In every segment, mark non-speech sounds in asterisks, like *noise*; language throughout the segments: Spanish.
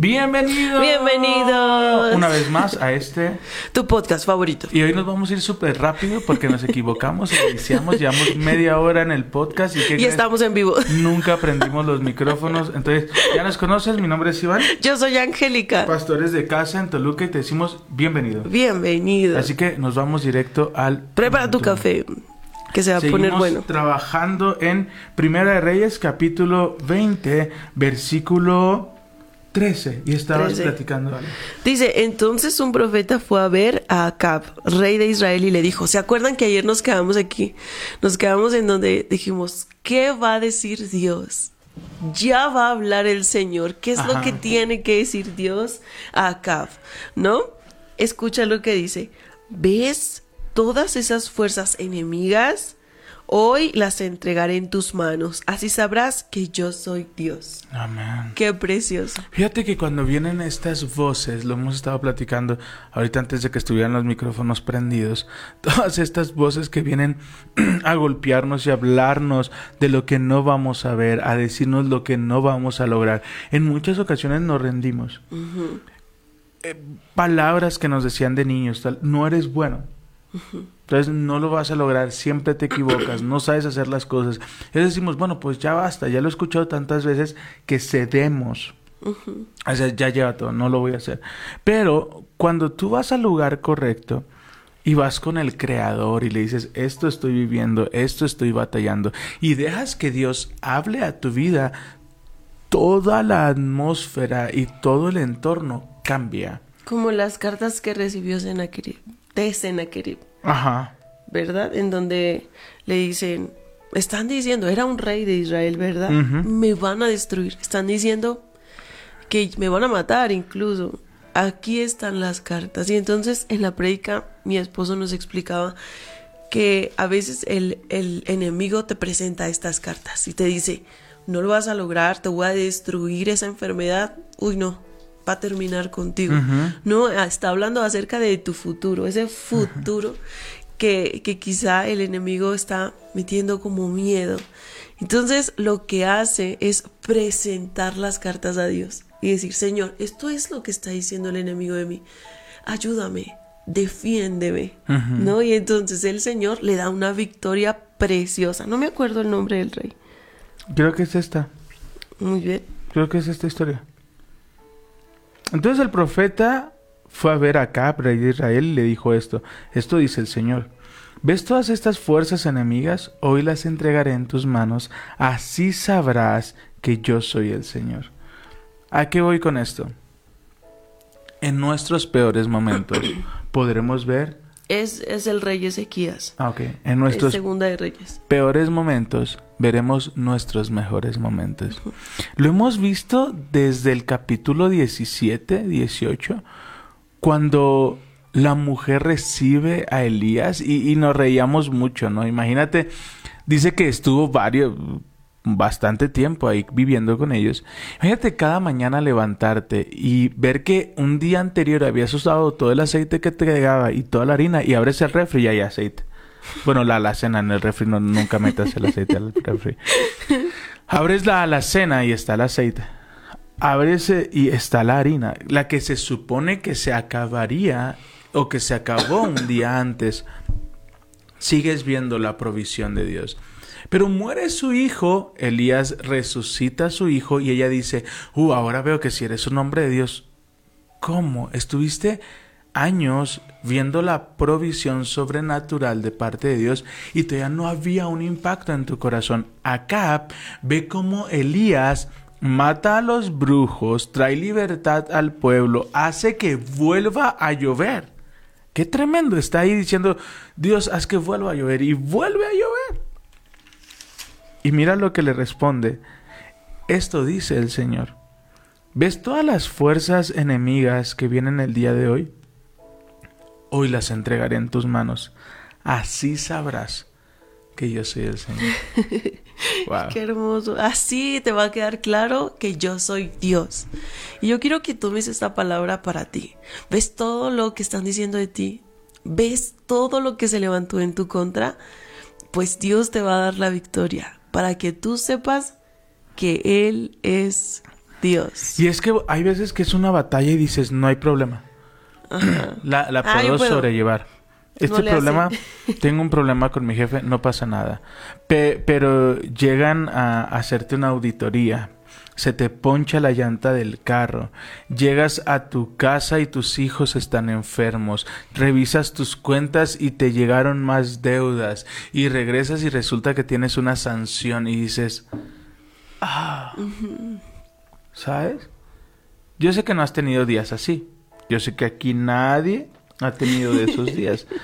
Bienvenido. Bienvenidos. Una vez más a este. Tu podcast favorito. Y hoy nos vamos a ir súper rápido porque nos equivocamos, iniciamos, llevamos media hora en el podcast y, ¿qué Y estamos en vivo. Nunca aprendimos los micrófonos. Entonces, ya nos conoces, mi nombre es Iván, Yo soy Angélica. pastores de casa en Toluca y te decimos bienvenido. Bienvenido. Así que nos vamos directo al... Prepara tu café, que se va a Seguimos poner bueno. trabajando en Primera de Reyes, capítulo 20, versículo 13. Y estabas 13. platicando. Dice, entonces un profeta fue a ver a Acab, rey de Israel, y le dijo, ¿se acuerdan que ayer nos quedamos aquí? Nos quedamos en donde dijimos, ¿qué va a decir Dios? Ya va a hablar el Señor. ¿Qué es lo que tiene que decir Dios a Acab? ¿No? Escucha lo que dice. ¿Ves todas esas fuerzas enemigas? Hoy las entregaré en tus manos. Así sabrás que yo soy Dios. Amén. Qué precioso. Fíjate que cuando vienen estas voces, lo hemos estado platicando ahorita antes de que estuvieran los micrófonos prendidos, *laughs* todas estas voces que vienen *clears throat* a golpearnos y a hablarnos de lo que no vamos a ver, a decirnos lo que no vamos a lograr, en muchas ocasiones nos rendimos. Eh, palabras que nos decían de niños, tal, no eres bueno. Entonces no lo vas a lograr, siempre te equivocas, no sabes hacer las cosas. Y decimos, bueno, pues ya basta, ya lo he escuchado tantas veces que cedemos. O sea, ya lleva todo, no lo voy a hacer. Pero cuando tú vas al lugar correcto y vas con el creador y le dices, esto estoy viviendo, esto estoy batallando, y dejas que Dios hable a tu vida, toda la atmósfera y todo el entorno cambia. Como las cartas que recibió Sennacherib, de Sennacherib, Ajá. ¿verdad? En donde le dicen, están diciendo, era un rey de Israel, ¿verdad? Me van a destruir. Están diciendo que me van a matar incluso. Aquí están las cartas. Y entonces en la predica mi esposo nos explicaba que a veces el, el enemigo te presenta estas cartas y te dice, no lo vas a lograr, te voy a destruir esa enfermedad. Uy, no, va a terminar contigo. No, ah, está hablando acerca de tu futuro, ese futuro que, que quizá el enemigo está metiendo como miedo. Entonces lo que hace es presentar las cartas a Dios y decir, Señor, esto es lo que está diciendo el enemigo de mí. Ayúdame, defiéndeme. ¿No? Y entonces el Señor le da una victoria preciosa. No me acuerdo el nombre del rey. Creo que es esta. Muy bien. Creo que es esta historia. Entonces el profeta fue a ver a Acab, rey de Israel, y le dijo esto. Esto dice el Señor. ¿Ves todas estas fuerzas enemigas? Hoy las entregaré en tus manos. Así sabrás que yo soy el Señor. ¿A qué voy con esto? En nuestros peores momentos *coughs* podremos ver... Es, es el rey Ezequías. Ah, ok. En Es nuestros segunda de Reyes. peores momentos veremos nuestros mejores momentos. Lo hemos visto desde el capítulo 17, 18, cuando la mujer recibe a Elías y, y nos reíamos mucho, ¿no? Imagínate, dice que estuvo varios, bastante tiempo ahí viviendo con ellos. Imagínate cada mañana levantarte y ver que un día anterior habías usado todo el aceite que te llegaba y toda la harina y abres el refri y hay aceite. Bueno, la alacena en el refri, nunca metas el aceite al refri. Abres la alacena y está el aceite. Abres eh, y está la harina, la que se supone que se acabaría o que se acabó un día antes. Sigues viendo la provisión de Dios. Pero muere su hijo, Elías resucita a su hijo y ella dice, uh, ahora veo que si eres un hombre de Dios, ¿cómo? Estuviste años viendo la provisión sobrenatural de parte de Dios y todavía no había un impacto en tu corazón. Acá ve cómo Elías mata a los brujos, trae libertad al pueblo, hace que vuelva a llover. Qué tremendo está ahí diciendo, Dios, haz que vuelva a llover y vuelve a llover. Y mira lo que le responde. Esto dice el Señor. ¿Ves todas las fuerzas enemigas que vienen el día de hoy? Hoy las entregaré en tus manos. Así sabrás que yo soy el Señor. *laughs* Wow. Qué hermoso. Así te va a quedar claro que yo soy Dios. Y yo quiero que tomes esta palabra para ti. ¿Ves todo lo que están diciendo de ti? ¿Ves todo lo que se levantó en tu contra? Pues Dios te va a dar la victoria para que tú sepas que Él es Dios. Y es que hay veces que es una batalla y dices, no hay problema. La, la Ah, puedo sobrellevar. Este No problema, tengo un problema con mi jefe, no pasa nada. Pe- pero llegan a hacerte una auditoría, se te poncha la llanta del carro, llegas a tu casa y tus hijos están enfermos, revisas tus cuentas y te llegaron más deudas y regresas y resulta que tienes una sanción y dices, ah, ¿sabes? Yo sé que no has tenido días así. Yo sé que aquí nadie ha tenido de esos días. *laughs*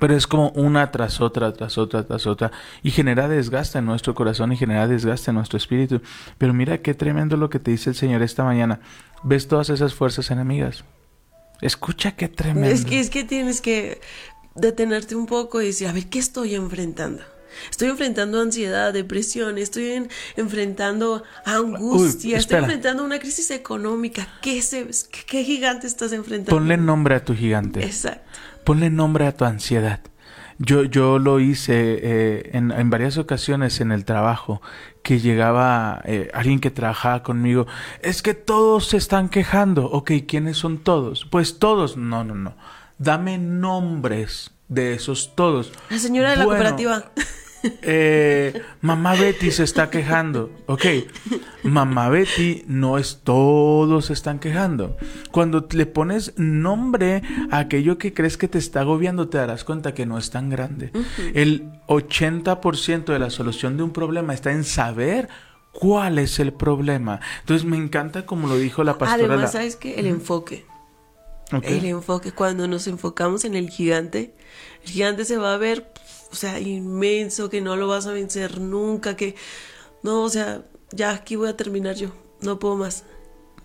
Pero es como una tras otra, tras otra, tras otra. Y genera desgaste en nuestro corazón y genera desgaste en nuestro espíritu. Pero mira qué tremendo lo que te dice el Señor esta mañana. ¿Ves todas esas fuerzas enemigas? Escucha qué tremendo. Es que, es que tienes que detenerte un poco y decir, a ver, ¿qué estoy enfrentando? Estoy enfrentando ansiedad, depresión, estoy en- enfrentando angustia, estoy enfrentando una crisis económica. ¿Qué, se, qué, qué gigante estás enfrentando? Ponle nombre a tu gigante. Exacto. Ponle nombre a tu ansiedad. Yo, yo lo hice eh, en, en varias ocasiones en el trabajo, que llegaba eh, alguien que trabajaba conmigo, es que todos se están quejando. Ok, ¿quiénes son todos? Pues todos. No, no, no. Dame nombres de esos todos. La señora de la Bueno, cooperativa. eh, mamá Betty se está quejando. Ok, mamá Betty no es todos se están quejando. Cuando le pones nombre a aquello que crees que te está agobiando, te darás cuenta que no es tan grande. El 80% de la solución de un problema está en saber cuál es el problema. Entonces me encanta como lo dijo la pastora. Además, ¿sabes qué? El enfoque. El enfoque, cuando nos enfocamos en el gigante, el gigante se va a ver, o sea, inmenso, que no lo vas a vencer nunca, que no, o sea, ya aquí voy a terminar yo, no puedo más.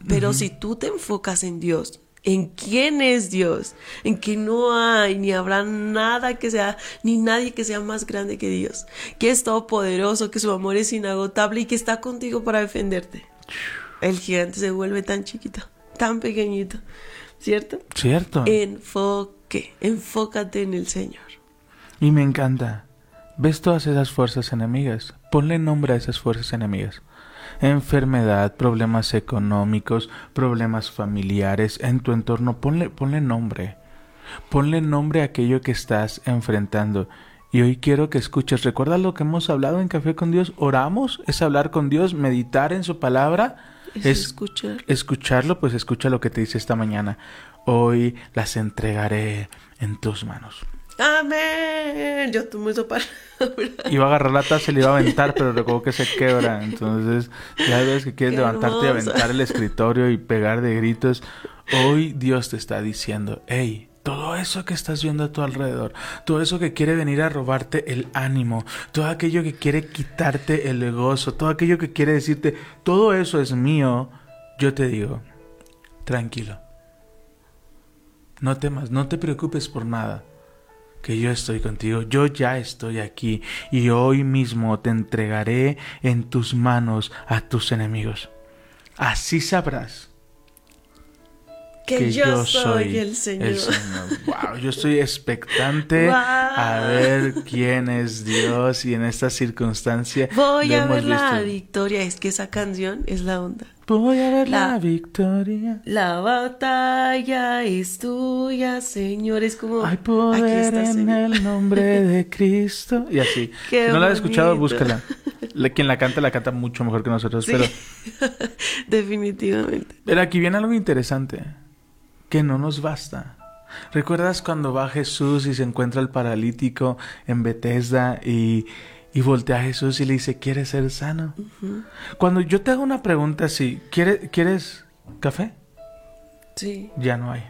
Pero si tú te enfocas en Dios, en quién es Dios, en que no hay ni habrá nada que sea, ni nadie que sea más grande que Dios, que es todopoderoso, que su amor es inagotable y que está contigo para defenderte. El gigante se vuelve tan chiquito, tan pequeñito, ¿cierto? Cierto. Enfoque, enfócate en el Señor. Y me encanta. ¿Ves todas esas fuerzas enemigas? Ponle nombre a esas fuerzas enemigas. Enfermedad, problemas económicos, problemas familiares en tu entorno. Ponle, ponle nombre. Ponle nombre a aquello que estás enfrentando. Y hoy quiero que escuches. ¿Recuerda lo que hemos hablado en Café con Dios? Oramos, es hablar con Dios, meditar en su palabra. Es, Es escuchar. escucharlo, pues escucha lo que te dice esta mañana. Hoy las entregaré en tus manos. Amén. Yo tomo esa palabra. Iba a agarrar la taza y le iba a aventar, pero recuerdo que se quebra. Entonces, ya ves que quieres Qué levantarte y aventar el escritorio y pegar de gritos. Hoy Dios te está diciendo, hey, todo eso que estás viendo a tu alrededor, todo eso que quiere venir a robarte el ánimo, todo aquello que quiere quitarte el gozo, todo aquello que quiere decirte, todo eso es mío, yo te digo, tranquilo. No temas, no te preocupes por nada que yo estoy contigo, yo ya estoy aquí y hoy mismo te entregaré en tus manos a tus enemigos. Así sabrás Que, yo, soy el Señor. Wow, yo estoy expectante Wow. *laughs* a ver quién es Dios y en esta circunstancia Voy a ver la victoria. Es que esa canción es la onda. Voy a ver la, La- victoria. La batalla es tuya, Señor. Es como. Hay aquí poder está, en Señor. el nombre *laughs* de Cristo. Y así. *laughs* Qué si no la has escuchado, búscala. La- quien la canta, la canta mucho mejor que nosotros. Sí. Pero, Definitivamente. pero aquí viene algo interesante. Que no nos basta. ¿Recuerdas cuando va Jesús y se encuentra el paralítico en Bethesda y, y voltea a Jesús y le dice, ¿quieres ser sano? Cuando yo te hago una pregunta así, ¿quieres, ¿quieres café? Sí. Ya no hay.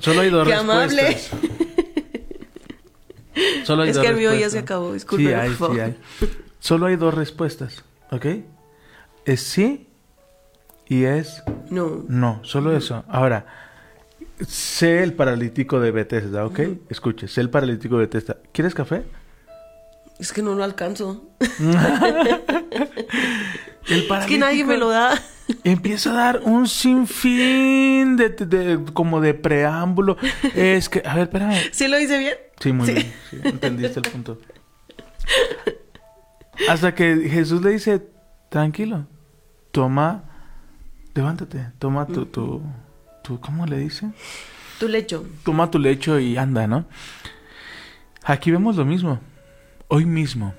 Solo hay dos Qué amable. respuestas. Solo hay Es dos que el mío ya se acabó, discúlpeme, Sí, hay, sí hay. Solo hay dos respuestas, ¿ok? Es sí y es No. no, solo eso. Ahora, Sé el paralítico de Bethesda, ¿ok? Escuche, sé el paralítico de Bethesda. ¿Quieres café? Es que no lo alcanzo. *laughs* El Es que nadie me lo da. Empieza a dar un sinfín de, de- como de preámbulo. Es que, a ver, espérame. ¿Sí lo hice bien? Sí, muy Sí. bien. sí, entendiste el punto. Hasta que Jesús le dice, tranquilo, toma, levántate, toma tu, tu, tu, ¿cómo le dice? Tu lecho. Toma tu lecho y anda, ¿no? Aquí vemos lo mismo. Hoy mismo,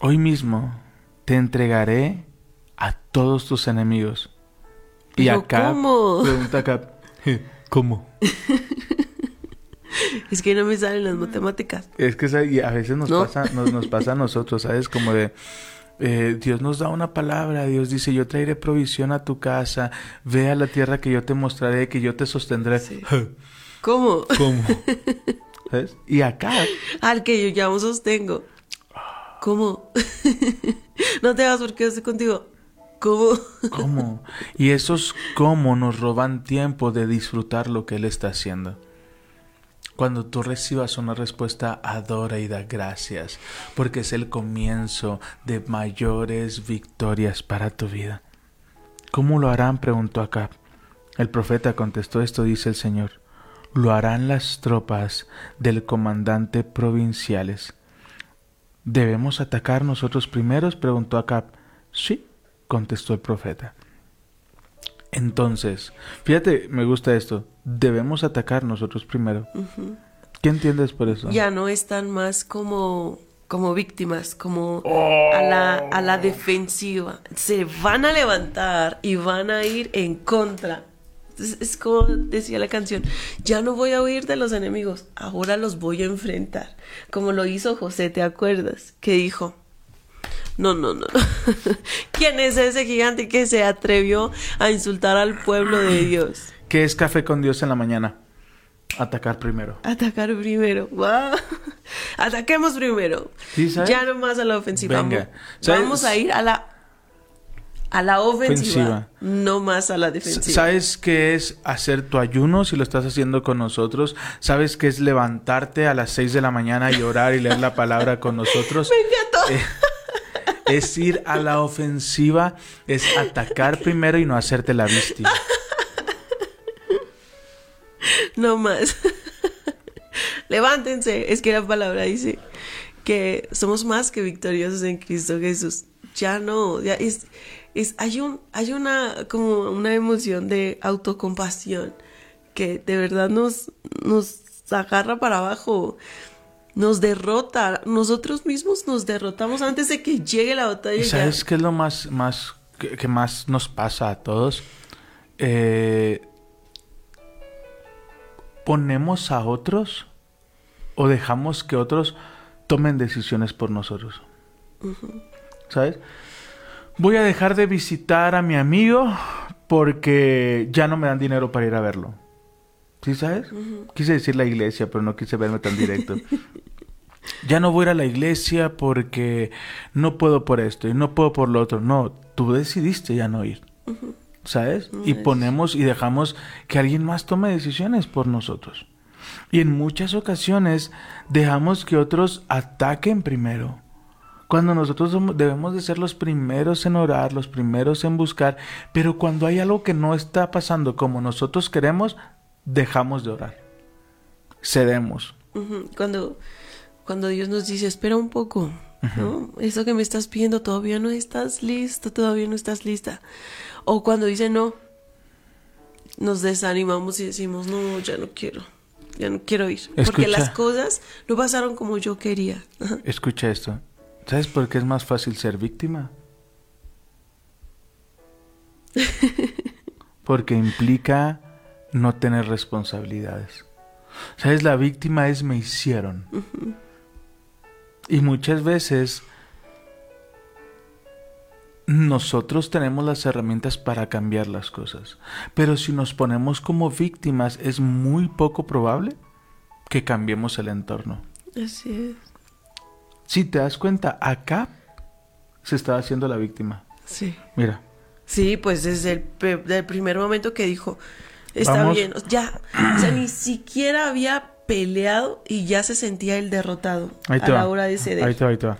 hoy mismo te entregaré a todos tus enemigos. Y Pero, acá ¿cómo? pregunta acá, ¿cómo? *laughs* Es que no me salen las matemáticas. Es que a veces nos, ¿No? pasa, nos, nos pasa a nosotros, ¿sabes? Como de, eh, Dios nos da una palabra, Dios dice, yo traeré provisión a tu casa, ve a la tierra que yo te mostraré, que yo te sostendré. Sí. *laughs* ¿Cómo? ¿Cómo? ¿Sabes? *laughs* Y acá, Al que yo ya sostengo. ¿Cómo? *laughs* no te vas porque yo estoy contigo. ¿Cómo? ¿cómo? Y esos cómo nos roban tiempo de disfrutar lo que Él está haciendo. Cuando tú recibas una respuesta, adora y da gracias, porque es el comienzo de mayores victorias para tu vida. ¿Cómo lo harán? preguntó Acab. El profeta contestó esto, dice el Señor. Lo harán las tropas del comandante provinciales. ¿Debemos atacar nosotros primeros? preguntó Acab. Sí, contestó el profeta. Entonces, fíjate, me gusta esto. Debemos atacar nosotros primero. ¿Qué entiendes por eso? Ya no están más como, como víctimas, como Oh. a, la, a la defensiva. Se van a levantar y van a ir en contra. Es, es como decía la canción, ya no voy a huir de los enemigos, ahora los voy a enfrentar. Como lo hizo José, ¿te acuerdas? Que dijo, no, no, no. *laughs* ¿Quién es ese gigante que se atrevió a insultar al pueblo de *clears throat* Dios? ¿Qué es café con Dios en la mañana? Atacar primero. Atacar primero. ¡Wow! Ataquemos primero. Sí, ¿sabes? Ya no más a la ofensiva. Venga. Vamos- a ir a la a la ofensiva, Ofensiva. no más a la defensiva. ¿Sabes qué es hacer tu ayuno si lo estás haciendo con nosotros? ¿Sabes qué es levantarte a las 6 de la mañana y orar y leer la palabra con nosotros? *laughs* Me encantó. Eh, es ir a la ofensiva, es atacar primero y no hacerte la víctima. No más. Levántense. Es que la palabra dice que somos más que victoriosos en Cristo Jesús. Ya no, ya es, es hay un, hay una como una emoción de autocompasión que de verdad nos, nos agarra para abajo. Nos derrota, nosotros mismos nos derrotamos antes de que llegue la batalla. ¿Y sabes qué es lo más, más que, que más nos pasa a todos? Eh, ponemos a otros o dejamos que otros tomen decisiones por nosotros. ¿Sabes? Voy a dejar de visitar a mi amigo porque ya no me dan dinero para ir a verlo. ¿Sí sabes? Quise decir la iglesia, pero no quise verme tan directo. *laughs* ya no voy a ir a la iglesia porque no puedo por esto y no puedo por lo otro. No, tú decidiste ya no ir. ¿Sabes? Y ponemos y dejamos que alguien más tome decisiones por nosotros. Y en muchas ocasiones dejamos que otros ataquen primero. Cuando nosotros somos- debemos de ser los primeros en orar, los primeros en buscar, pero cuando hay algo que no está pasando como nosotros queremos, dejamos de orar. Cedemos. Cuando, cuando Dios nos dice, espera un poco, ¿no? Eso que me estás pidiendo, todavía no estás listo, todavía no estás lista. O cuando dice no, nos desanimamos y decimos, no, ya no quiero, ya no quiero ir. Porque las cosas no pasaron como yo quería. Escucha esto. ¿Sabes por qué es más fácil ser víctima? *laughs* Porque implica no tener responsabilidades. ¿Sabes? La víctima es me hicieron. Y muchas veces nosotros tenemos las herramientas para cambiar las cosas. Pero si nos ponemos como víctimas es muy poco probable que cambiemos el entorno. Así es. Si te das cuenta, acá se estaba haciendo la víctima. Sí. Mira, Sí, pues desde el primer momento que dijo, está Vamos. bien. Ya, o sea, ni siquiera había peleado y ya se sentía el derrotado Ahí a la va. hora de ceder. Ahí te va, ahí te va.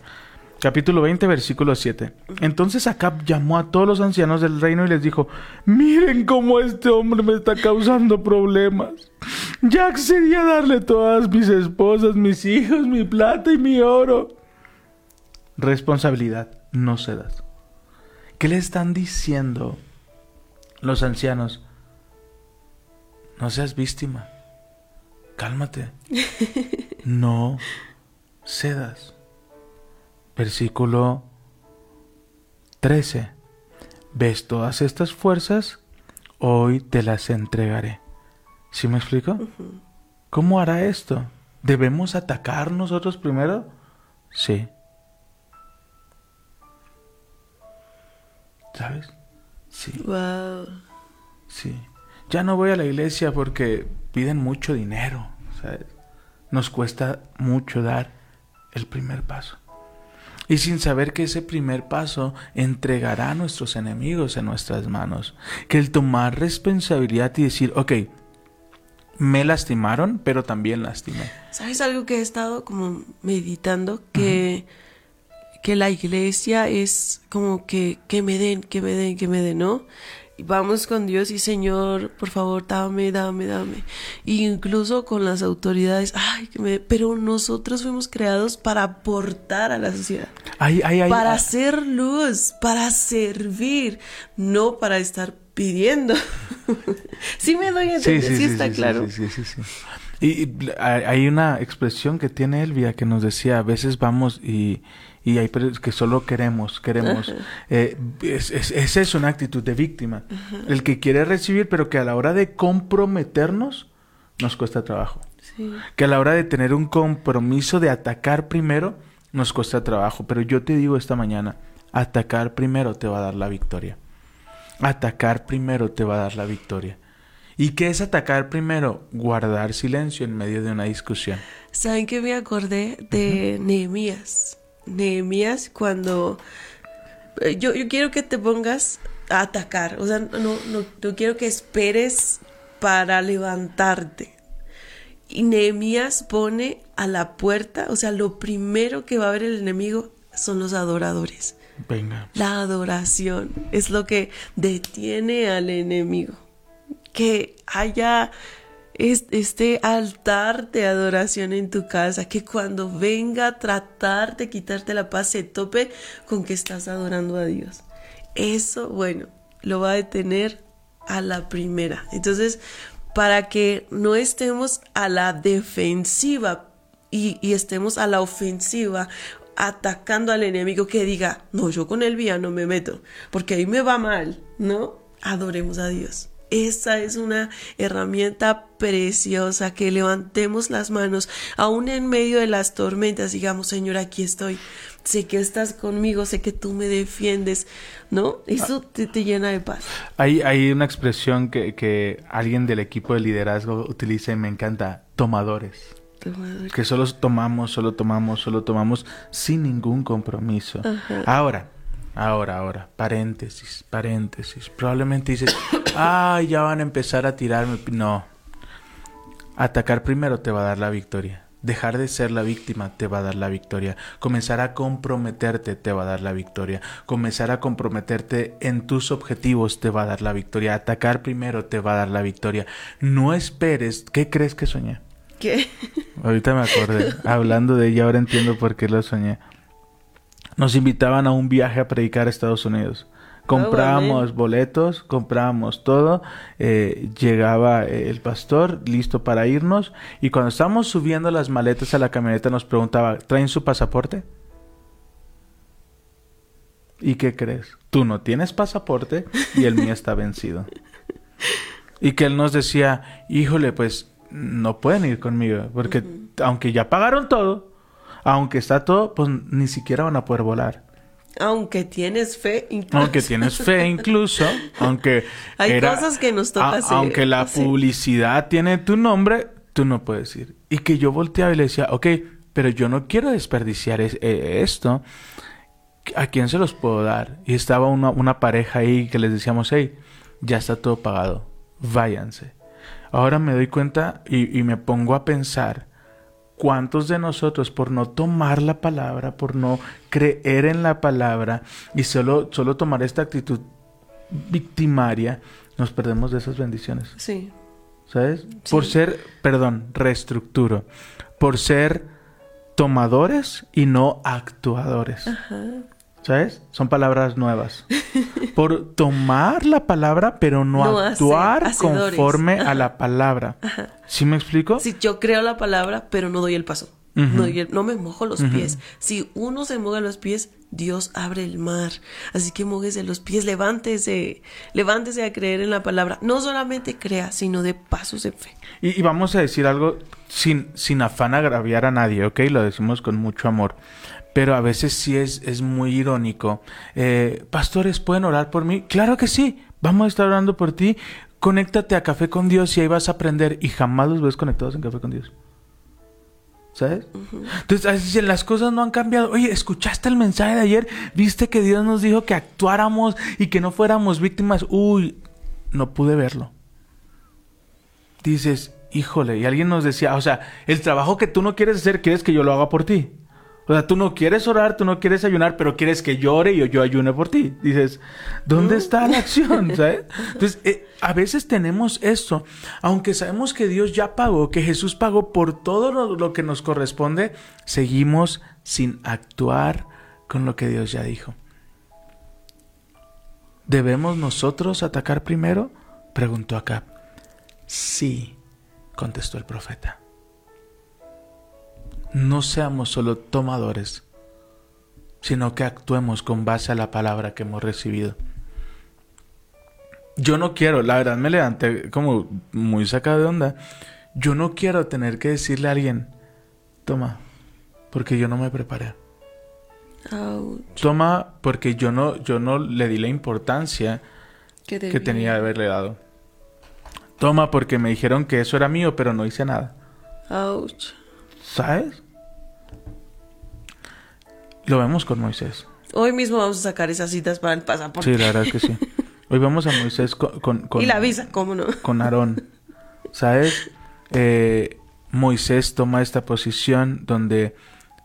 Capítulo 20, versículo 7. Entonces Acab llamó a todos los ancianos del reino y les dijo, miren cómo este hombre me está causando problemas. Ya accedí a darle todas mis esposas, mis hijos, mi plata y mi oro. Responsabilidad, no cedas. ¿Qué le están diciendo los ancianos? No seas víctima. Cálmate. *laughs* No cedas. Versículo 13. ¿Ves todas estas fuerzas? Hoy te las entregaré. ¿Sí me explico? ¿Cómo hará esto? ¿Debemos atacar nosotros primero? Sí. ¿Sabes? Sí. Wow. Sí. Ya no voy a la iglesia porque piden mucho dinero. ¿sabes? Nos cuesta mucho dar el primer paso. Y sin saber que ese primer paso entregará a nuestros enemigos en nuestras manos. Que el tomar responsabilidad y decir, ok, me lastimaron, pero también lastimé. ¿Sabes algo que he estado como meditando? Que, que la iglesia es como que, que me den, que me den, que me den, ¿no? Vamos con Dios y Señor, por favor, dame, dame, dame. Y incluso con las autoridades, ay, que me... Pero nosotros fuimos creados para aportar a la sociedad. Ay, ay, ay, para ay. hacer luz, para servir, no para estar pidiendo. *laughs* sí me doy a entender, sí, está claro. Sí, sí, sí, sí. Y, hay una expresión que tiene Elvia que nos decía, a veces vamos y, y hay que solo queremos, queremos. Eh, es, es, es eso, una actitud de víctima. El que quiere recibir, pero que a la hora de comprometernos nos cuesta trabajo. Sí. Que a la hora de tener un compromiso de atacar primero, nos cuesta trabajo. Pero yo te digo esta mañana, atacar primero te va a dar la victoria. Atacar primero te va a dar la victoria. ¿Y qué es atacar primero? Guardar silencio en medio de una discusión. ¿Saben que me acordé de Nehemías? Nehemías cuando... eh, Yo, yo quiero que te pongas a atacar, o sea, no, no, no quiero que esperes para levantarte. Y Nehemías pone a la puerta, o sea, lo primero que va a ver el enemigo son los adoradores. Venga. La adoración es lo que detiene al enemigo. Que haya este altar de adoración en tu casa, que cuando venga a tratar de quitarte la paz se tope con que estás adorando a Dios. Eso, bueno, lo va a detener a la primera. Entonces, para que no estemos a la defensiva y, estemos a la ofensiva, atacando al enemigo que diga, no, yo con el vía no me meto, porque ahí me va mal, ¿no? Adoremos a Dios. Esa es una herramienta preciosa, que levantemos las manos, aún en medio de las tormentas, digamos, Señor, aquí estoy, sé que estás conmigo, sé que tú me defiendes, ¿no? Eso te, te llena de paz. Hay, hay una expresión que, que alguien del equipo de liderazgo utiliza y me encanta. Tomadores. Que solo tomamos, solo tomamos, solo tomamos sin ningún compromiso. Ahora, ahora, ahora, paréntesis, paréntesis. Probablemente dices, *coughs* ay, ya van a empezar a tirarme. No. Atacar primero te va a dar la victoria. Dejar de ser la víctima te va a dar la victoria. Comenzar a comprometerte te va a dar la victoria. Comenzar a comprometerte en tus objetivos te va a dar la victoria. Atacar primero te va a dar la victoria. No esperes. ¿Qué crees que soñé? ¿Qué? Ahorita me acordé. *laughs* Hablando de ella, ahora entiendo por qué lo soñé. Nos invitaban a un viaje a predicar a Estados Unidos. Comprábamos boletos, comprábamos todo. eh, llegaba eh, el pastor listo para irnos. Y cuando estábamos subiendo las maletas a la camioneta, nos preguntaba: ¿Traen su pasaporte? ¿Y qué crees? Tú no tienes pasaporte y el mío está vencido. Y que él nos decía, híjole, pues no pueden ir conmigo, porque aunque ya pagaron todo, aunque está todo, pues ni siquiera van a poder volar. Aunque tienes fe, incluso. Aunque tienes fe *laughs* incluso, aunque... Hay cosas que nos toca hacer, Aunque la sí. publicidad tiene tu nombre, tú no puedes ir. Y que yo volteaba y le decía, ok, pero yo no quiero desperdiciar es- eh, esto. ¿A quién se los puedo dar? Y estaba una, una pareja ahí que les decíamos, hey, ya está todo pagado, váyanse. ahora me doy cuenta y, y me pongo a pensar cuántos de nosotros por no tomar la palabra, por no creer en la palabra y solo, solo tomar esta actitud victimaria, nos perdemos de esas bendiciones. Sí. ¿Sabes? Por ser, perdón, reestructuro, por ser tomadores y no actuadores. ¿Sabes? Son palabras nuevas. Por tomar la palabra, pero no, actuar conforme a la palabra. ¿Sí me explico? Si yo creo la palabra, pero no doy el paso. No, no me mojo los pies. Si uno se moja los pies, Dios abre el mar. Así que mójese los pies, levántese, levántese a creer en la palabra. No solamente crea, sino de pasos en fe. Y, y vamos a decir algo sin, sin afán agraviar a nadie, ¿ok? Lo decimos con mucho amor. Pero a veces sí es, es muy irónico. Eh, Pastores, ¿pueden orar por mí? Claro que sí. Vamos a estar orando por ti. Conéctate a Café con Dios y ahí vas a aprender. Y jamás los ves conectados en Café con Dios. ¿Sabes? Entonces, las cosas no han cambiado. Oye, ¿escuchaste el mensaje de ayer? ¿Viste que Dios nos dijo que actuáramos y que no fuéramos víctimas? Uy, no pude verlo dices, híjole, y alguien nos decía, o sea, el trabajo que tú no quieres hacer, quieres que yo lo haga por ti. O sea, tú no quieres orar, tú no quieres ayunar, pero quieres que llore y yo, ayune por ti. Dices, ¿dónde está la acción? *laughs* ¿Sabes? Entonces, eh, a veces tenemos esto, aunque sabemos que Dios ya pagó, que Jesús pagó por todo lo, lo que nos corresponde, seguimos sin actuar con lo que Dios ya dijo. ¿Debemos nosotros atacar primero? Preguntó Acab. Sí, contestó el profeta. No seamos solo tomadores, sino que actuemos con base a la palabra que hemos recibido. Yo no quiero, la verdad me levanté como muy sacado de onda. Yo no quiero tener que decirle a alguien, toma, porque yo no me preparé. Ouch. Toma, porque yo no, yo no le di la importancia Que, tenía de haberle dado. Toma, porque me dijeron que eso era mío, pero no hice nada. Ouch. ¿Sabes? Lo vemos con Moisés. Hoy mismo vamos a sacar esas citas para el pasaporte. Sí, la verdad que sí. *laughs* Hoy vemos a Moisés con, con, con- y la visa, ¿cómo no? con Aarón. ¿Sabes? Eh, Moisés toma esta posición donde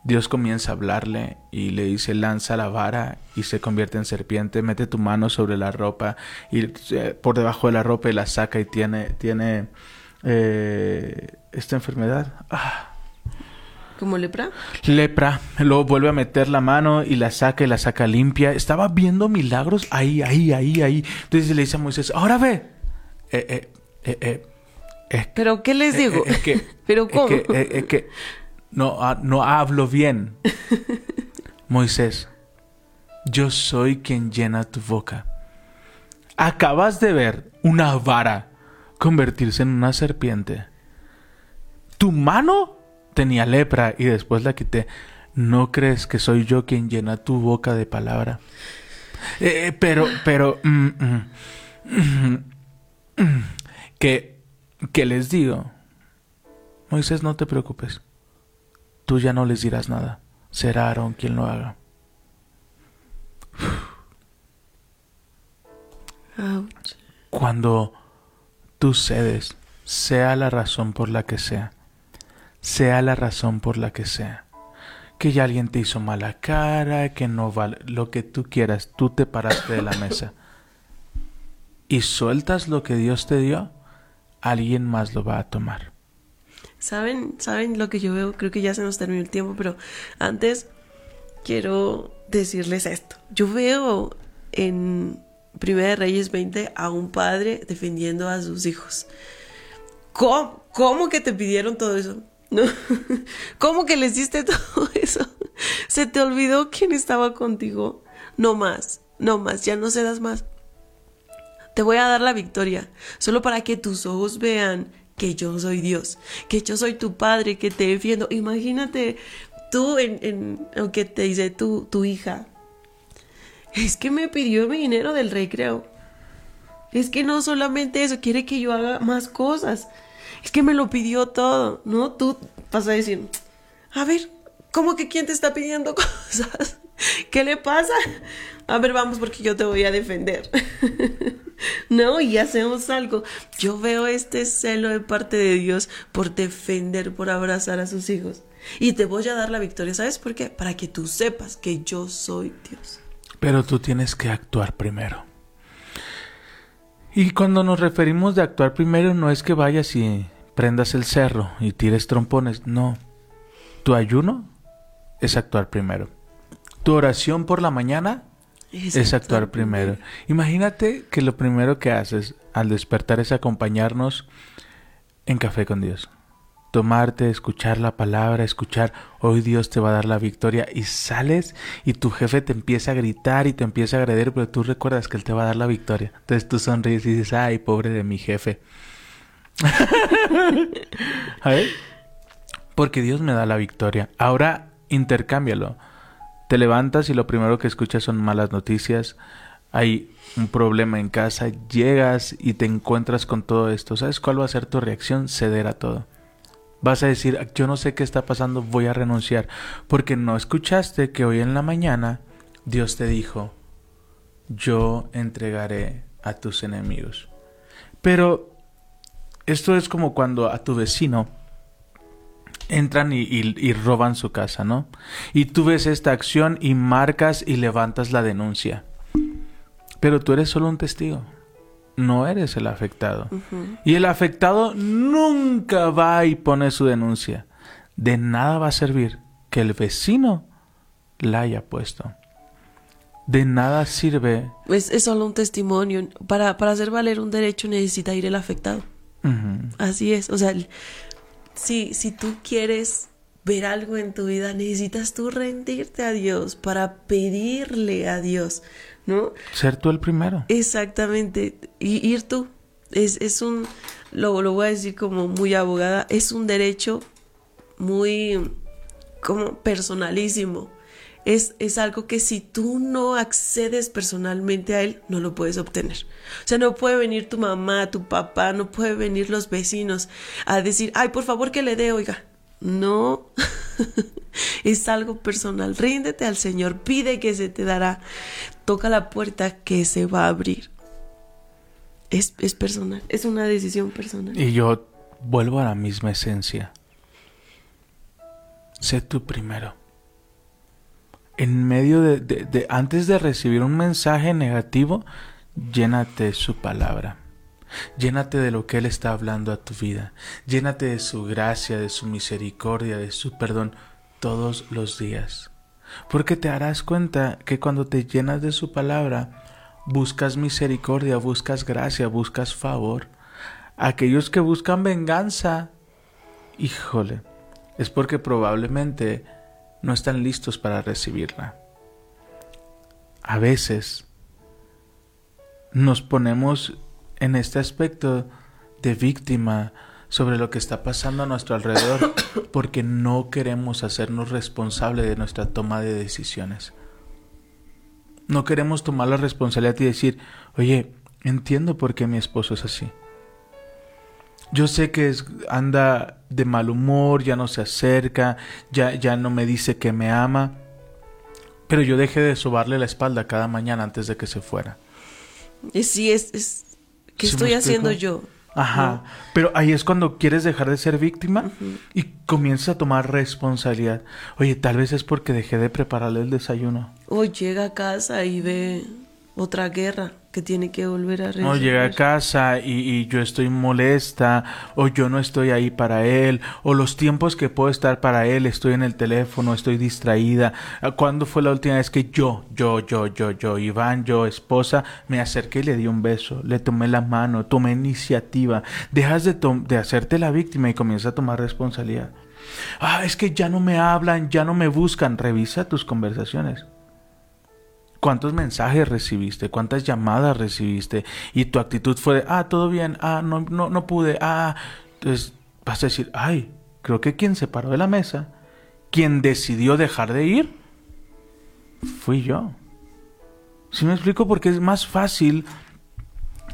Dios comienza a hablarle y le dice lanza la vara y se convierte en serpiente, mete tu mano sobre la ropa y eh, por debajo de la ropa y la saca y tiene, tiene eh, esta enfermedad. Ah, ¿Como lepra? lepra, luego vuelve a meter la mano y la saca y la saca limpia. Estaba viendo milagros ahí, ahí, ahí, ahí. Entonces le dice a Moisés, ahora ve. Eh, eh, eh, eh, es, ¿Pero qué les digo? es que, *laughs* ¿Pero es cómo? que, es que no, ah, no hablo bien. *laughs* Moisés, yo soy quien llena tu boca. Acabas de ver una vara convertirse en una serpiente. Tu mano tenía lepra y después la quité. ¿No crees que soy yo quien llena tu boca de palabra? Eh, eh, pero, pero, mm, mm, mm, mm, que, que les digo, Moisés, no te preocupes. Tú ya no les dirás nada. Será Aarón quien lo haga. Ouch. Cuando tú cedes, sea la razón por la que sea, sea la razón por la que sea, que ya alguien te hizo mala cara, que no vale, lo que tú quieras, tú te paraste de la *coughs* mesa y sueltas lo que Dios te dio, alguien más lo va a tomar. ¿Saben, ¿Saben lo que yo veo? Creo que ya se nos terminó el tiempo, pero antes quiero decirles esto. Yo veo en Primera de Reyes 20 a un padre defendiendo a sus hijos. ¿Cómo, cómo que te pidieron todo eso? ¿No? *laughs* ¿Cómo que les diste *laughs* todo eso? ¿Se te olvidó quién estaba contigo? No más, no más, ya no cedas más. Te voy a dar la victoria, solo para que tus ojos vean que yo soy Dios, que yo soy tu padre, que te defiendo. Imagínate tú, en, en, aunque te dice tu, tu hija, es que me pidió mi dinero del recreo. Es que no solamente eso, quiere que yo haga más cosas. Es que me lo pidió todo, ¿no? Tú vas a decir, a ver, ¿cómo que quién te está pidiendo *laughs* cosas? ¿Qué le pasa? A ver, vamos porque yo te voy a defender. *laughs* No, y hacemos algo. Yo veo este celo de parte de Dios por defender, por abrazar a sus hijos. Y te voy a dar la victoria. ¿Sabes por qué? Para que tú sepas que yo soy Dios. Pero tú tienes que actuar primero. Y cuando nos referimos de actuar primero no es que vayas y prendas el cerro y tires trompones, no. Tu ayuno es actuar primero. Tu oración por la mañana es, actuar primero. Imagínate que lo primero que haces al despertar es acompañarnos en café con Dios. Tomarte, escuchar la palabra, escuchar, hoy Dios te va a dar la victoria y sales y tu jefe te empieza a gritar y te empieza a agredir, pero tú recuerdas que Él te va a dar la victoria. Entonces tú sonríes y dices, ay, pobre de mi jefe. *laughs* ¿A ver? Porque Dios me da la victoria. Ahora intercámbialo. Te levantas y lo primero que escuchas son malas noticias. Hay un problema en casa, llegas y te encuentras con todo esto. ¿Sabes cuál va a ser tu reacción? Ceder a todo. Vas a decir, yo no sé qué está pasando, voy a renunciar. Porque no escuchaste que hoy en la mañana Dios te dijo, yo entregaré a tus enemigos. Pero esto es como cuando a tu vecino entran y, roban su casa, ¿no? Y tú ves esta acción y marcas y levantas la denuncia. Pero tú eres solo un testigo, no eres el afectado. Y el afectado nunca va y pone su denuncia. De nada va a servir que el vecino la haya puesto. De nada sirve. Es, es solo un testimonio. Para, para hacer valer un derecho necesita ir el afectado. Así es. O sea, si, si tú quieres ver algo en tu vida, necesitas tú rendirte a Dios para pedirle a Dios, ¿no? Ser tú el primero. Exactamente. Y ir tú. Es, es un, lo, lo voy a decir como muy abogada, es un derecho muy como personalísimo. Es, es, algo que si tú no accedes personalmente a él, no lo puedes obtener. O sea, no puede venir tu mamá, tu papá, no puede venir los vecinos a decir, ay, por favor que le dé, oiga. No, *laughs* es algo personal. Ríndete al Señor, pide que se te dará. Toca la puerta que se va a abrir. Es, es personal, es una decisión personal. Y yo vuelvo a la misma esencia. Sé tú primero en medio de, antes de recibir un mensaje negativo, llénate su palabra. Llénate de lo que Él está hablando a tu vida. Llénate de su gracia, de su misericordia, de su perdón todos los días. Porque te harás cuenta que cuando te llenas de su palabra, buscas misericordia, buscas gracia, buscas favor. Aquellos que buscan venganza, híjole, es porque probablemente no están listos para recibirla. A veces nos ponemos en este aspecto de víctima sobre lo que está pasando a nuestro alrededor *coughs* porque no queremos hacernos responsables de nuestra toma de decisiones. No queremos tomar la responsabilidad y decir, oye, entiendo por qué mi esposo es así. Yo sé que es, anda de mal humor, ya no se acerca, ya, ya no me dice que me ama, pero yo dejé de sobarle la espalda cada mañana antes de que se fuera. Y sí, es, es ¿qué estoy haciendo yo? Ajá, pero ahí es cuando quieres dejar de ser víctima y comienzas a tomar responsabilidad. Oye, tal vez es porque dejé de prepararle el desayuno. O llega a casa y ve otra guerra que tiene que volver a llega a casa y, yo estoy molesta, o yo no estoy ahí para él, o los tiempos que puedo estar para él, estoy en el teléfono, estoy distraída. ¿Cuándo fue la última vez que yo, yo, yo, yo, yo, Iván, yo, esposa, me acerqué y le di un beso, le tomé la mano, tomé iniciativa? Dejas de, de hacerte la víctima y comienzas a tomar responsabilidad. Ah, es que ya no me hablan, ya no me buscan. Revisa tus conversaciones cuántos mensajes recibiste, cuántas llamadas recibiste y tu actitud fue de, ah, todo bien, ah, no, no, no pude, ah, entonces vas a decir, ay, creo que quien se paró de la mesa, quien decidió dejar de ir, fui yo. Si me explico? Porque es más fácil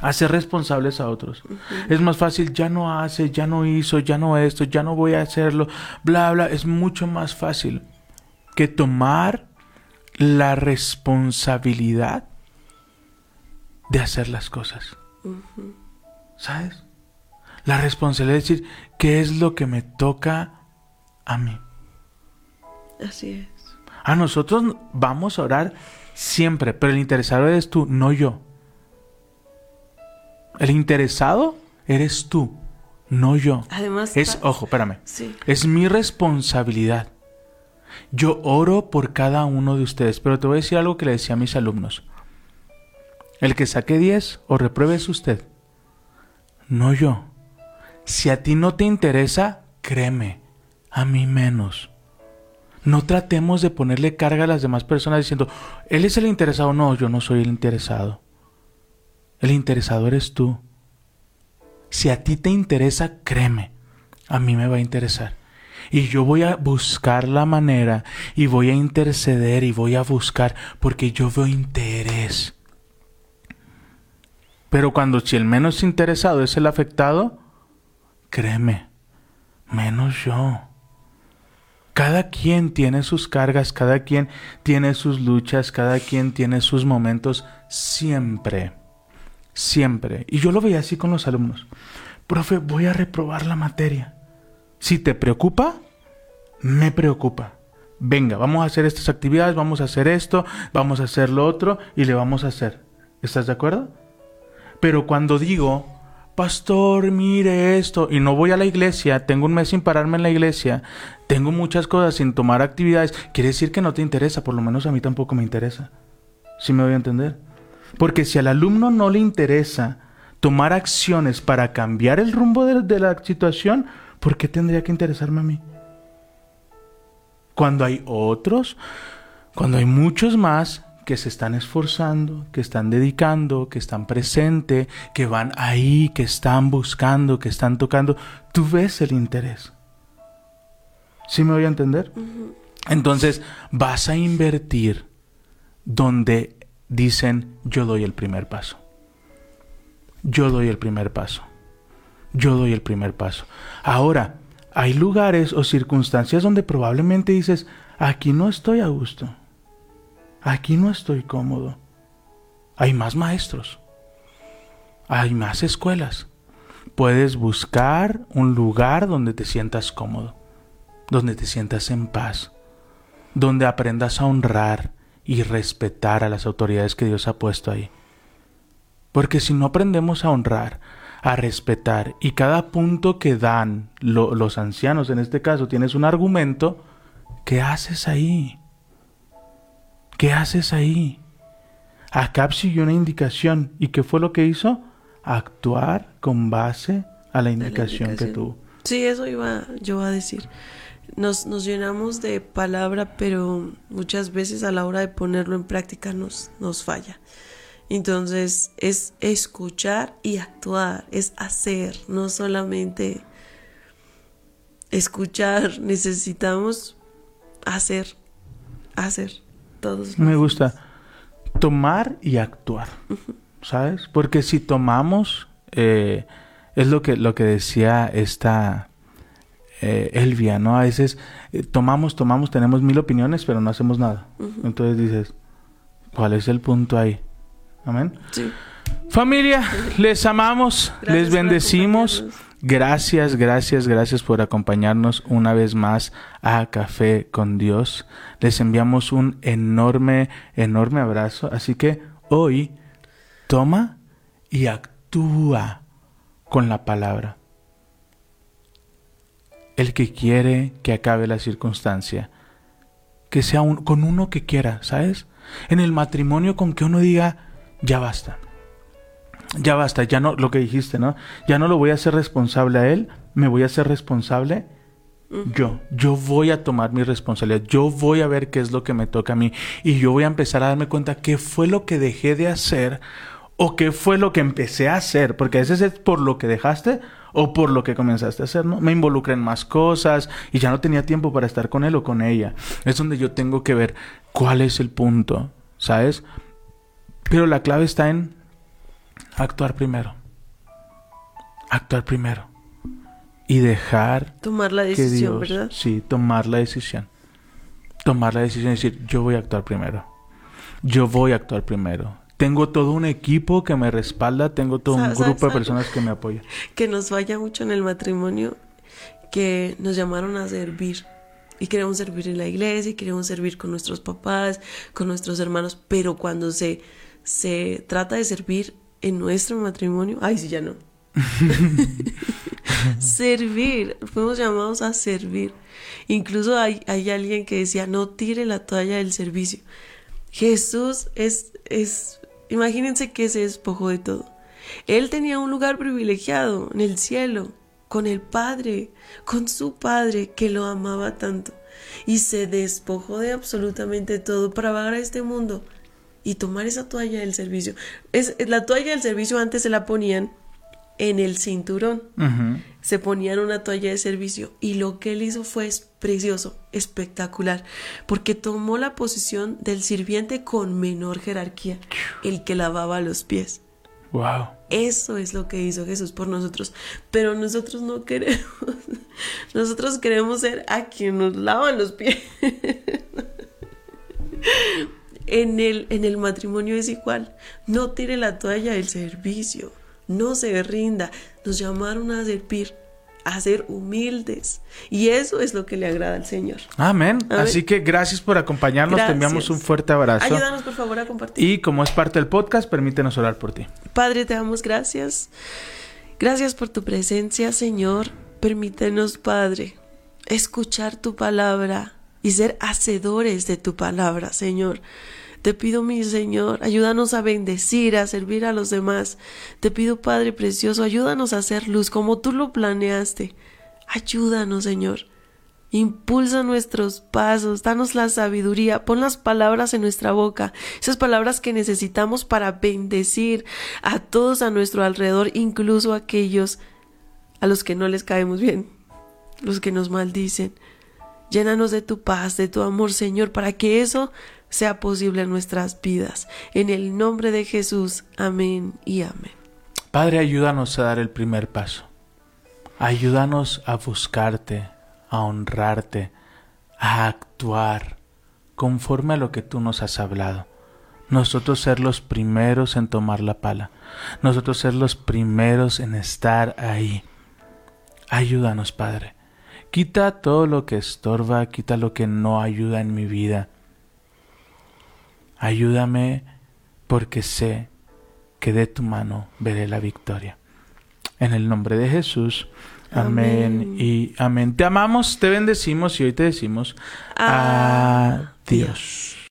hacer responsables a otros. Es más fácil, ya no hace, ya no hizo, ya no esto, ya no voy a hacerlo, bla, bla. Es mucho más fácil que tomar la responsabilidad de hacer las cosas. ¿Sabes? La responsabilidad de decir, ¿qué es lo que me toca a mí? Así es. A nosotros vamos a orar siempre, pero el interesado eres tú, no yo. El interesado eres tú, no yo. Además, Es, ojo, espérame. Sí. Es mi responsabilidad. Yo oro por cada uno de ustedes, pero te voy a decir algo que le decía a mis alumnos. El que saque 10 o repruebe es usted, no yo. Si a ti no te interesa, créeme, a mí menos. No tratemos de ponerle carga a las demás personas diciendo, él es el interesado. No, yo no soy el interesado. El interesado eres tú. Si a ti te interesa, créeme, a mí me va a interesar. Y yo voy a buscar la manera y voy a interceder y voy a buscar porque yo veo interés. Pero cuando si el menos interesado es el afectado, créeme, menos yo. Cada quien tiene sus cargas, cada quien tiene sus luchas, cada quien tiene sus momentos siempre. Siempre. Y yo lo veía así con los alumnos. Profe, voy a reprobar la materia. Si te preocupa, me preocupa. Venga, vamos a hacer estas actividades, vamos a hacer esto, vamos a hacer lo otro y le vamos a hacer. ¿Estás de acuerdo? Pero cuando digo, pastor, mire esto, y no voy a la iglesia, tengo un mes sin pararme en la iglesia, tengo muchas cosas sin tomar actividades, quiere decir que no te interesa, por lo menos a mí tampoco me interesa. ¿Sí me voy a entender? Porque si al alumno no le interesa tomar acciones para cambiar el rumbo de, de la situación, ¿por qué tendría que interesarme a mí? Cuando hay otros, cuando hay muchos más que se están esforzando, que están dedicando, que están presentes, que van ahí, que están buscando, que están tocando, tú ves el interés. ¿Sí me voy a entender? Entonces vas a invertir donde dicen yo doy el primer paso. Yo doy el primer paso. Yo doy el primer paso. Ahora, hay lugares o circunstancias donde probablemente dices, aquí no estoy a gusto. Aquí no estoy cómodo. Hay más maestros. Hay más escuelas. Puedes buscar un lugar donde te sientas cómodo, donde te sientas en paz, donde aprendas a honrar y respetar a las autoridades que Dios ha puesto ahí. Porque si no aprendemos a honrar, a respetar, y cada punto que dan lo- los ancianos, en este caso, tienes un argumento, ¿qué haces ahí? ¿Qué haces ahí? Acab siguió una indicación. ¿Y qué fue lo que hizo? Actuar con base a la indicación, que indicación. tuvo. Sí, eso iba yo a decir. Nos, nos llenamos de palabra, pero muchas veces a la hora de ponerlo en práctica nos, nos falla. Entonces es escuchar y actuar, es hacer, no solamente escuchar, *laughs* necesitamos hacer, hacer todos. Me gusta tomar y actuar, ¿sabes? Porque si tomamos, eh, es lo que, lo que decía esta eh, Elvia, ¿no? A veces eh, tomamos, tomamos, tenemos mil opiniones, pero no hacemos nada. Entonces dices, ¿cuál es el punto ahí? Amén. Sí. Familia, les amamos, Gracias les bendecimos. Gracias, gracias, gracias por acompañarnos una vez más a Café con Dios. Les enviamos un enorme, enorme abrazo. Así que hoy toma y actúa con la palabra. El que quiere que acabe la circunstancia, que sea un- con uno que quiera, ¿sabes? En el matrimonio con que uno diga, ya basta ya basta, ya no, lo que dijiste, ¿no? Ya no lo voy a hacer responsable a él, me voy a hacer responsable yo. Yo voy a tomar mi responsabilidad, yo voy a ver qué es lo que me toca a mí y yo voy a empezar a darme cuenta qué fue lo que dejé de hacer o qué fue lo que empecé a hacer, porque a veces es por lo que dejaste o por lo que comenzaste a hacer, ¿no? Me involucré en más cosas y ya no tenía tiempo para estar con él o con ella. Es donde yo tengo que ver cuál es el punto, ¿sabes? Pero la clave está en actuar primero. Actuar primero. Y dejar Tomar la que decisión, Dios, ¿verdad? sí, tomar la decisión. Tomar la decisión y decir, yo voy a actuar primero. Yo voy a actuar primero. tengo todo un equipo que me respalda, tengo todo un ¿Sabes- grupo de personas que me apoyan. *laughs* que nos falla mucho en el matrimonio, que nos llamaron a servir. Y queremos servir en la iglesia, y queremos servir con nuestros papás, con nuestros hermanos, pero cuando se, se trata de servir en nuestro matrimonio, ay, sí, ya no. *laughs* servir, fuimos llamados a servir. Incluso hay, hay alguien que decía, no tire la toalla del servicio. Jesús es, es, imagínense que se despojó de todo. Él tenía un lugar privilegiado en el cielo, con el Padre, con su Padre que lo amaba tanto. Y se despojó de absolutamente todo para vagar a este mundo y tomar esa toalla del servicio. Es, la toalla del servicio antes se la ponían en el cinturón Ujú. se ponían una toalla de servicio y lo que él hizo fue precioso, espectacular, porque tomó la posición del sirviente con menor jerarquía, el que lavaba los pies. Wow. Eso es lo que hizo Jesús por nosotros, pero nosotros no queremos. *laughs* Nosotros queremos ser a quien nos lavan los pies. *laughs* En el, en el matrimonio es igual. No tire la toalla del servicio. No se rinda. Nos llamaron a servir, a ser humildes. Y eso es lo que le agrada al Señor. Amén. Así que gracias por acompañarnos. Te enviamos un fuerte abrazo. Ayúdanos por favor a compartir. Y como es parte del podcast, permítenos orar por ti. Padre, te damos gracias. Gracias por tu presencia, Señor. Permítenos, Padre, escuchar tu palabra y ser hacedores de tu palabra, Señor. Te pido, mi Señor, ayúdanos a bendecir, a servir a los demás. Te pido, Padre precioso, ayúdanos a hacer luz como tú lo planeaste. Ayúdanos, Señor. Impulsa nuestros pasos, danos la sabiduría, pon las palabras en nuestra boca, esas palabras que necesitamos para bendecir a todos a nuestro alrededor, incluso a aquellos a los que no les caemos bien, los que nos maldicen. Llénanos de tu paz, de tu amor, Señor, para que eso sea posible en nuestras vidas. En el nombre de Jesús, amén y amén. Padre, ayúdanos a dar el primer paso. Ayúdanos a buscarte, a honrarte, a actuar conforme a lo que tú nos has hablado. Nosotros ser los primeros en tomar la pala. Nosotros ser los primeros en estar ahí. Ayúdanos, Padre. Quita todo lo que estorba, quita lo que no ayuda en mi vida. Ayúdame porque sé que de tu mano veré la victoria. En el nombre de Jesús. Amén, Amén. y amén. Te amamos, te bendecimos y hoy te decimos Adiós. adiós.